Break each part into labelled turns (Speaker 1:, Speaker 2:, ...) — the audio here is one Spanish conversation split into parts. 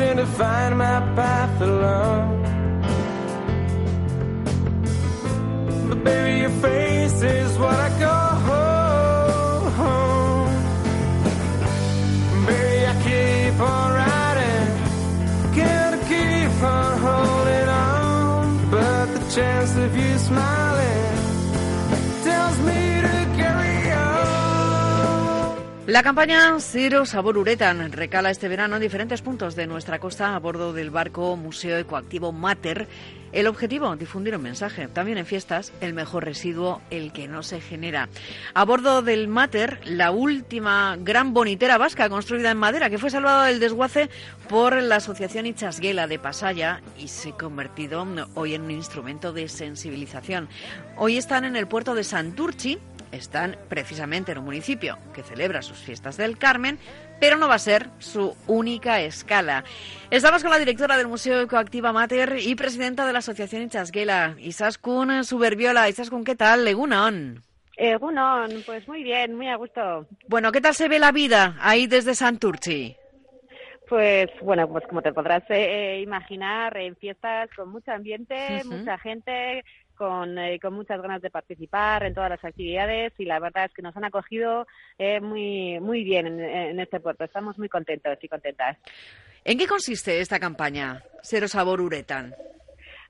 Speaker 1: Seem to find my path alone. But baby, your face is what I call
Speaker 2: La campaña Cero Sabor Uretan recala este verano en diferentes puntos de nuestra costa a bordo del barco Museo Ecoactivo Mater. El objetivo, difundir un mensaje. También en fiestas, el mejor residuo, el que no se genera. A bordo del Mater, la última gran bonitera vasca construida en madera, que fue salvada del desguace por la Asociación Ichasguela de Pasaya y se ha convertido hoy en un instrumento de sensibilización. Hoy están en el puerto de Santurchi, están precisamente en un municipio que celebra sus fiestas del Carmen, pero no va a ser su única escala. Estamos con la directora del Museo Ecoactiva Mater y presidenta de la Asociación Ichasguela, Isaskun Suberbiola. Isaskun, ¿qué tal? Legunon.
Speaker 3: Eh, Gunon, pues muy bien, muy a gusto.
Speaker 2: Bueno, ¿qué tal se ve la vida ahí desde Santurchi?
Speaker 3: Pues bueno, pues como te podrás eh, imaginar, en fiestas con mucho ambiente, mucha gente, con, eh, con muchas ganas de participar en todas las actividades y la verdad es que nos han acogido eh, muy, muy bien en, en este puerto. Estamos muy contentos y contentas.
Speaker 2: ¿En qué consiste esta campaña, Cero Sabor Uretan?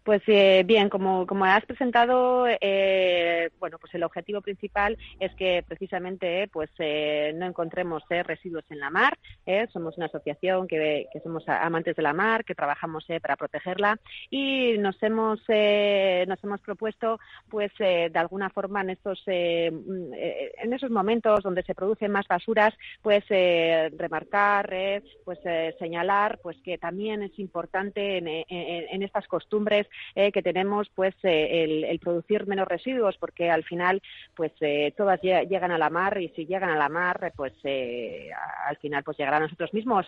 Speaker 3: Pues eh, bien, como, como has presentado, eh, bueno, pues el objetivo principal es que precisamente pues eh, no encontremos eh, residuos en la mar. eh, somos una asociación que, que somos amantes de la mar, que trabajamos eh, para protegerla y nos hemos eh, nos hemos propuesto pues eh, de alguna forma en estos eh, mm, eh, en esos momentos donde se producen más basuras pues eh, remarcar eh, pues eh, señalar pues que también es importante en estas costumbres eh, que tenemos pues eh, el, producir menos residuos porque al final pues eh, todas lle- llegan a la mar y si llegan a la mar eh, pues al final pues llegará a nosotros mismos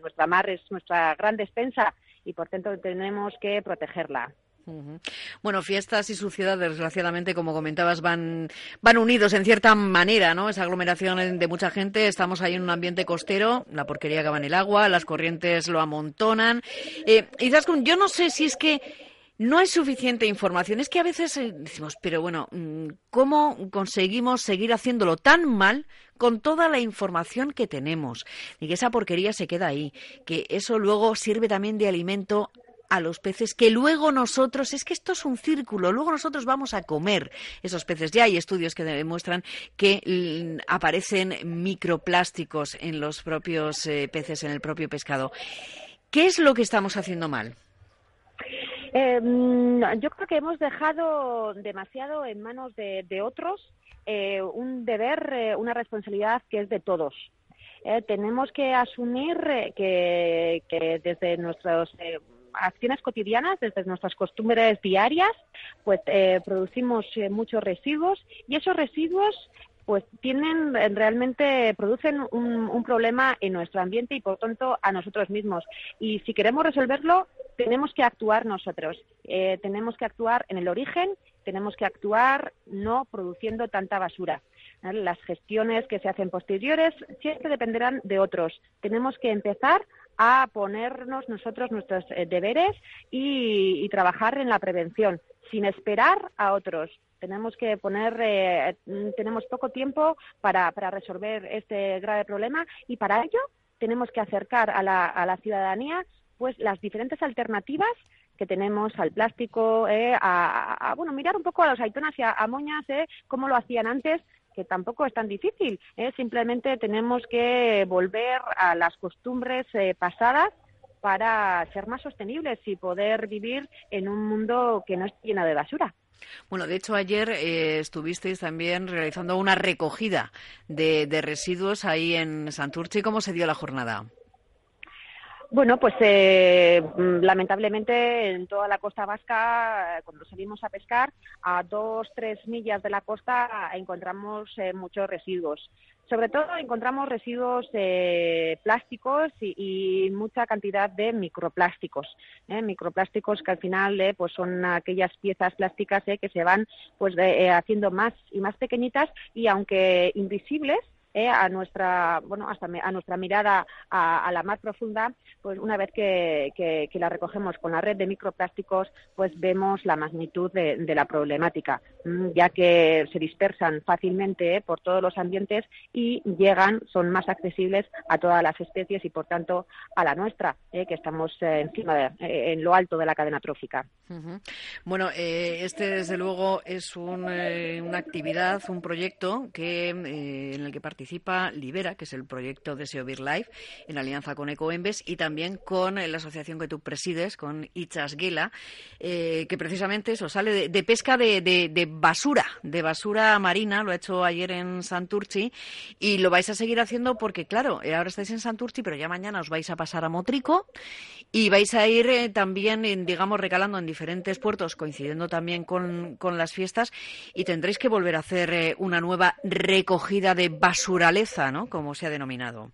Speaker 3: nuestra mar es nuestra gran despensa y por tanto tenemos que protegerla.
Speaker 2: Bueno, fiestas y suciedad, desgraciadamente, como comentabas, van, van unidos en cierta manera, ¿no? Esa aglomeración de mucha gente, estamos ahí en un ambiente costero, la porquería acaba en el agua, las corrientes lo amontonan. Eh, y Zaskun, yo no sé si es que no hay suficiente información, es que a veces eh, decimos, pero bueno, mm, ¿cómo conseguimos seguir haciéndolo tan mal con toda la información que tenemos? Y que esa porquería se queda ahí, que eso luego sirve también de alimento a los peces que luego nosotros, es que esto es un círculo, luego nosotros vamos a comer esos peces. Ya hay estudios que demuestran que mm, aparecen microplásticos en los propios eh, peces, en el propio pescado. ¿Qué es lo que estamos haciendo mal?
Speaker 3: Mm, yo creo que hemos dejado demasiado en manos de, de otros eh, un deber, eh, una responsabilidad que es de todos. Eh, tenemos que asumir que, que desde nuestras acciones cotidianas, desde nuestras costumbres diarias, pues producimos muchos residuos y esos residuos pues tienen eh, realmente producen un, problema en nuestro ambiente y por tanto a nosotros mismos. Y si queremos resolverlo tenemos que actuar nosotros. Eh, tenemos que actuar en el origen tenemos que actuar no produciendo tanta basura las gestiones que se hacen posteriores siempre dependerán de otros. Tenemos que empezar a ponernos nosotros nuestros eh, deberes y trabajar en la prevención, sin esperar a otros tenemos que poner, eh, tenemos poco tiempo para, para, resolver este grave problema y para ello tenemos que acercar a la, a la ciudadanía pues las diferentes alternativas que tenemos al plástico, eh, a, a, bueno, mirar un poco a los aitonas y a, moñas, eh, cómo lo hacían antes, que tampoco es tan difícil. Eh. Simplemente tenemos que volver a las costumbres eh, pasadas para ser más sostenibles y poder vivir en un mundo que no esté lleno de basura.
Speaker 2: Bueno, de hecho, ayer eh, estuvisteis también realizando una recogida de, de, residuos ahí en Santurce. ¿Cómo se dio la jornada?
Speaker 3: Bueno, pues eh, lamentablemente en toda la costa vasca, cuando salimos a pescar, a dos, tres millas de la costa encontramos eh, muchos residuos. Sobre todo encontramos residuos eh, plásticos y, y, mucha cantidad de microplásticos, ¿eh? microplásticos que al final eh, pues son aquellas piezas plásticas que se van pues haciendo más y más pequeñitas y aunque invisibles eh, a nuestra bueno hasta a nuestra mirada a, a, la más profunda pues una vez que, que, que, la recogemos con la red de microplásticos pues vemos la magnitud de, la problemática mm, ya que se dispersan fácilmente eh, por todos los ambientes y llegan son más accesibles a todas las especies y por tanto a la nuestra eh, que estamos encima de, en lo alto de la cadena trófica
Speaker 2: uh -huh. bueno este desde luego es un, una actividad un proyecto que en el que participa participa Libera, que es el proyecto de SEO Life, en alianza con Ecoembes y también con la asociación que tú presides, con Ichas Gela, eh, que precisamente eso sale de, pesca de, basura, de basura marina, lo ha hecho ayer en Santurchi y lo vais a seguir haciendo porque, claro, eh, ahora estáis en Santurchi, pero ya mañana os vais a pasar a Motrico y vais a ir eh, también, digamos, recalando en diferentes puertos, coincidiendo también con, las fiestas, y tendréis que volver a hacer eh, una nueva recogida de basuraleza, ¿no? Como se ha denominado.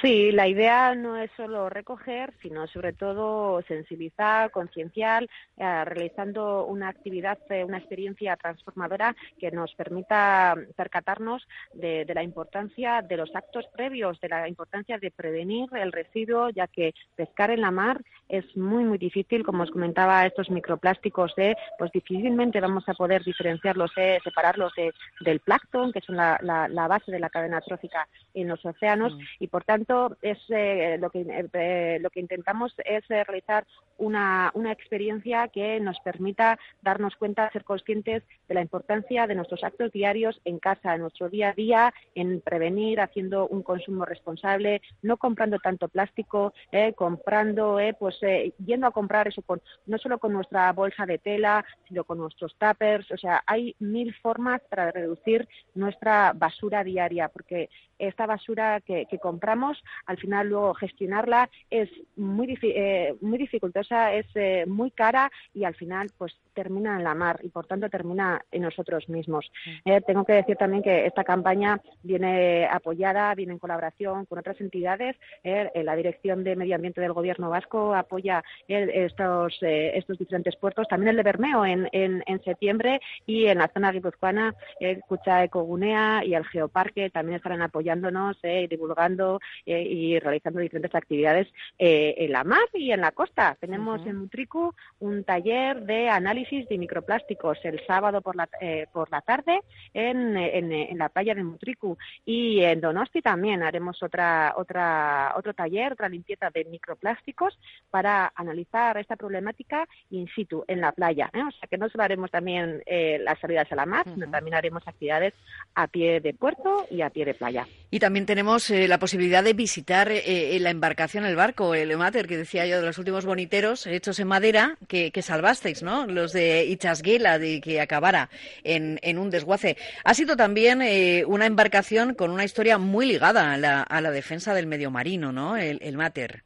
Speaker 3: Sí, la idea no es solo recoger, sino sobre todo sensibilizar, concienciar, eh, realizando una actividad, eh, una experiencia transformadora que nos permita percatarnos de, de, la importancia de los actos previos, de la importancia de prevenir el residuo, ya que pescar en la mar es muy, muy difícil, como os comentaba, estos microplásticos, eh, pues difícilmente vamos a poder diferenciarlos, eh, separarlos de, del plancton, que son la, la, la, base de la cadena trófica en los océanos, mm. y por tanto, es eh, lo que eh, lo que intentamos es eh, realizar una, una experiencia que nos permita darnos cuenta, ser conscientes de la importancia de nuestros actos diarios en casa, en nuestro día a día, en prevenir, haciendo un consumo responsable, no comprando tanto plástico, eh, comprando, pues yendo a comprar eso con, no solo con nuestra bolsa de tela, sino con nuestros tuppers. O sea, hay mil formas para reducir nuestra basura diaria, porque esta basura que compramos, al final luego gestionarla es muy, eh, muy dificultosa, es eh, muy cara y al final pues termina en la mar y por tanto termina en nosotros mismos. Eh, tengo que decir también que esta campaña viene apoyada, viene en colaboración con otras entidades. La Dirección de Medio Ambiente del Gobierno Vasco apoya estos, estos diferentes puertos. También el de Bermeo en, en, en septiembre y en la zona guipuzcoana, el Cucha Ecogunea y el Geoparque también estarán apoyándonos y divulgando y realizando diferentes actividades en la mar y en la costa. Tenemos uh -huh. en Mutricu un taller de análisis de microplásticos el sábado por la, eh, por la tarde en, en, en, la playa de Mutricu y en Donosti también haremos otra, otra, otro taller, otra limpieza de microplásticos para analizar esta problemática in situ en la playa. ¿eh? O sea que no solo haremos también eh, las salidas a la mar, uh -huh. sino también haremos actividades a pie de puerto y a pie de playa.
Speaker 2: Y también tenemos eh, la posibilidad de visitar eh, la embarcación, el barco, el Emater, que decía yo, de los últimos boniteros hechos en madera que, que salvasteis, ¿no? Los de Ichasguela, de que acabara en, en un desguace. Ha sido también eh, una embarcación con una historia muy ligada a la, a la defensa del medio marino, ¿no? El, el Mater.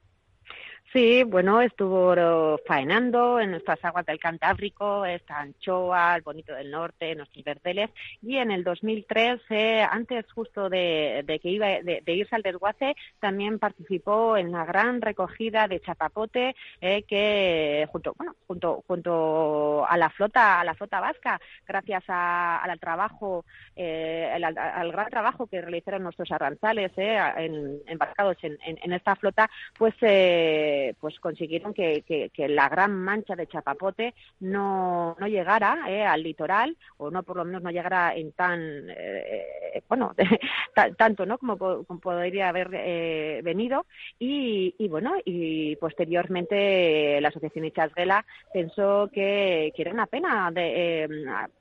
Speaker 3: Sí, bueno, estuvo eh, faenando en nuestras aguas del Cantábrico, esta anchoa, el bonito del norte, nuestros verdeles, y en el 2003, eh, antes justo de, de que iba de, de irse al desguace, también participó en la gran recogida de chapapote eh, que junto, bueno, junto, junto a la flota, a la flota vasca, gracias a- al trabajo, eh, al, al gran trabajo que realizaron nuestros arranzales, eh, en- embarcados en, en- en esta flota, pues eh, pues consiguieron que, que- la gran mancha de chapapote no, no llegara eh, al litoral o no por lo menos no llegara en tan eh, bueno ta- tanto no como, como podría haber eh, venido. Y, y bueno y posteriormente la asociación Ichasgela pensó que, era una pena de, eh,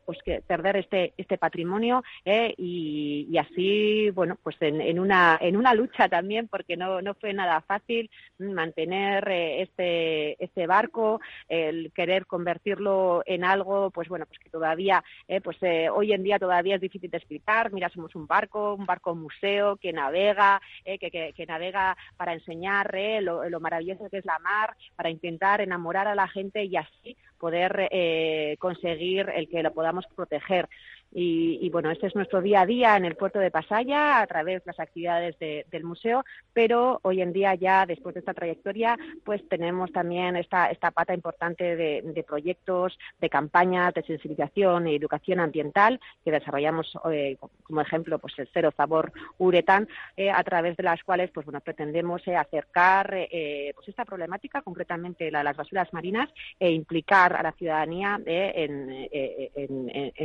Speaker 3: pues que perder este este patrimonio eh, y, y así bueno pues en, en una en una lucha también porque no no fue nada fácil mantener eh, este este barco el querer convertirlo en algo pues bueno pues que todavía eh, pues eh, hoy en día todavía es difícil de explicar. Mira somos un barco un barco museo que navega eh, que, que, que navega para enseñar eh, lo, lo maravilloso que es la mar para intentar enamorar a la gente y así poder eh, conseguir el que lo podamos proteger y, y, bueno, este es nuestro día a día en el puerto de Pasaya a través de las actividades de- del museo, pero hoy en día ya después de esta trayectoria pues tenemos también esta, pata importante de, proyectos, de campañas de sensibilización y educación ambiental que desarrollamos eh, como ejemplo pues el Cero Sabor Uretán eh, a través de las cuales pues bueno pretendemos eh, acercar eh, pues esta problemática concretamente la las basuras marinas e implicar a la ciudadanía en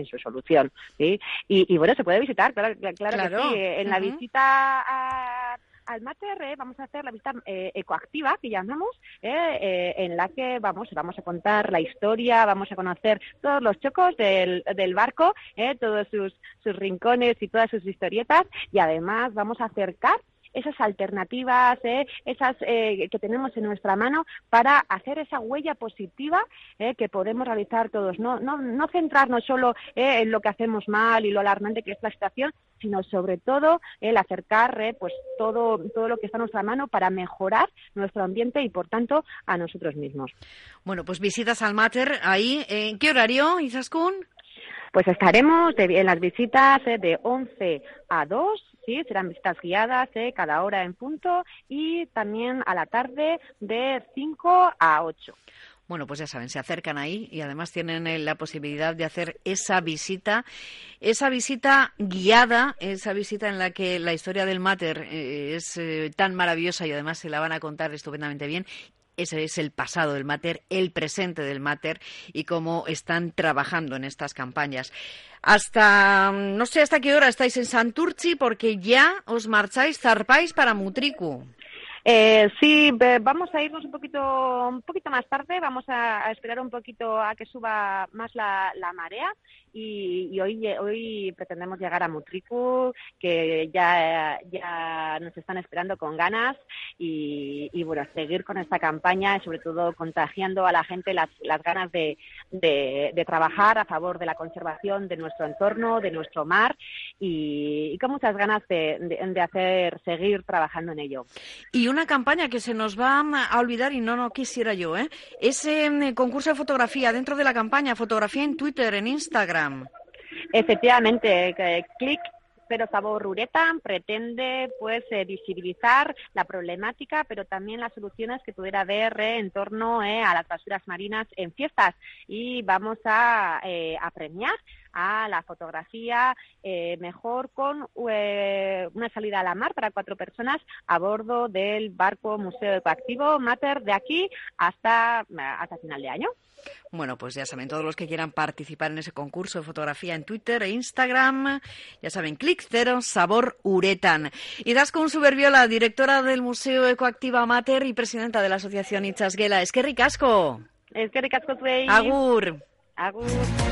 Speaker 3: su solución. ¿Sí? Y, y, bueno, se puede visitar, claro, claro,
Speaker 2: Claro.
Speaker 3: que sí. Eh, En la visita a- al Mater eh, vamos a hacer la visita eh, ecoactiva, que llamamos, eh, eh, en la que vamos, vamos a contar la historia, vamos a conocer todos los chocos del, del barco, eh, todos sus, sus rincones y todas sus historietas, y además vamos a acercar esas alternativas, eh, esas eh, que tenemos en nuestra mano para hacer esa huella positiva eh, que podemos realizar todos. No, no, no centrarnos solo eh, en lo que hacemos mal y lo alarmante que es la situación, sino sobre todo el acercar eh, pues todo, todo lo que está en nuestra mano para mejorar nuestro ambiente y por tanto a nosotros mismos.
Speaker 2: Bueno, pues visitas al Mater ahí. ¿En qué horario, Izaskun?
Speaker 3: Pues estaremos de- en las visitas eh, de 11 a 2, sí, serán visitas guiadas eh, cada hora en punto y también a la tarde de 5 a 8.
Speaker 2: Bueno, pues ya saben, se acercan ahí y además tienen eh, la posibilidad de hacer esa visita, esa visita guiada, esa visita en la que la historia del Mater eh, es eh, tan maravillosa y además se la van a contar estupendamente bien. Ese es el pasado del Mater, el presente del Mater y cómo están trabajando en estas campañas. Hasta, mm, no sé hasta qué hora estáis en Santurchi porque ya os marcháis, zarpáis para Mutriku.
Speaker 3: Eh, sí, vamos a irnos un poquito, un poquito más tarde, vamos a, esperar un poquito a que suba más la, marea. Y, y hoy, hoy pretendemos llegar a Mutriku, que ya, ya nos están esperando con ganas. Y, bueno, seguir con esta campaña y sobre todo contagiando a la gente las, las ganas de, de, trabajar a favor de la conservación de nuestro entorno, de nuestro mar. Y, con muchas ganas de, de- hacer, seguir trabajando en ello.
Speaker 2: Una campaña que se nos va a olvidar y no, no quisiera yo, ¿eh? Ese concurso de fotografía dentro de la campaña, fotografía en Twitter, en Instagram.
Speaker 3: Efectivamente, que Click pero Sabor Uretan pretende pues eh, visibilizar la problemática, pero también las soluciones que pudiera haber eh, en torno eh, a las basuras marinas en fiestas. Y vamos a, eh, a premiar a la fotografía eh, mejor con eh, una salida a la mar para cuatro personas a bordo del barco Museo Ecoactivo Mater de aquí hasta, hasta final de año.
Speaker 2: Bueno, pues ya saben, todos los que quieran participar en ese concurso de fotografía en Twitter e Instagram, ya saben, clic cero, sabor uretan. Y Daskun Suberbiola, directora del Museo Ecoactiva Mater y presidenta de la Asociación Itzasgela. Es que ricasco.
Speaker 3: Es que ricasco.
Speaker 2: Agur.
Speaker 3: Agur.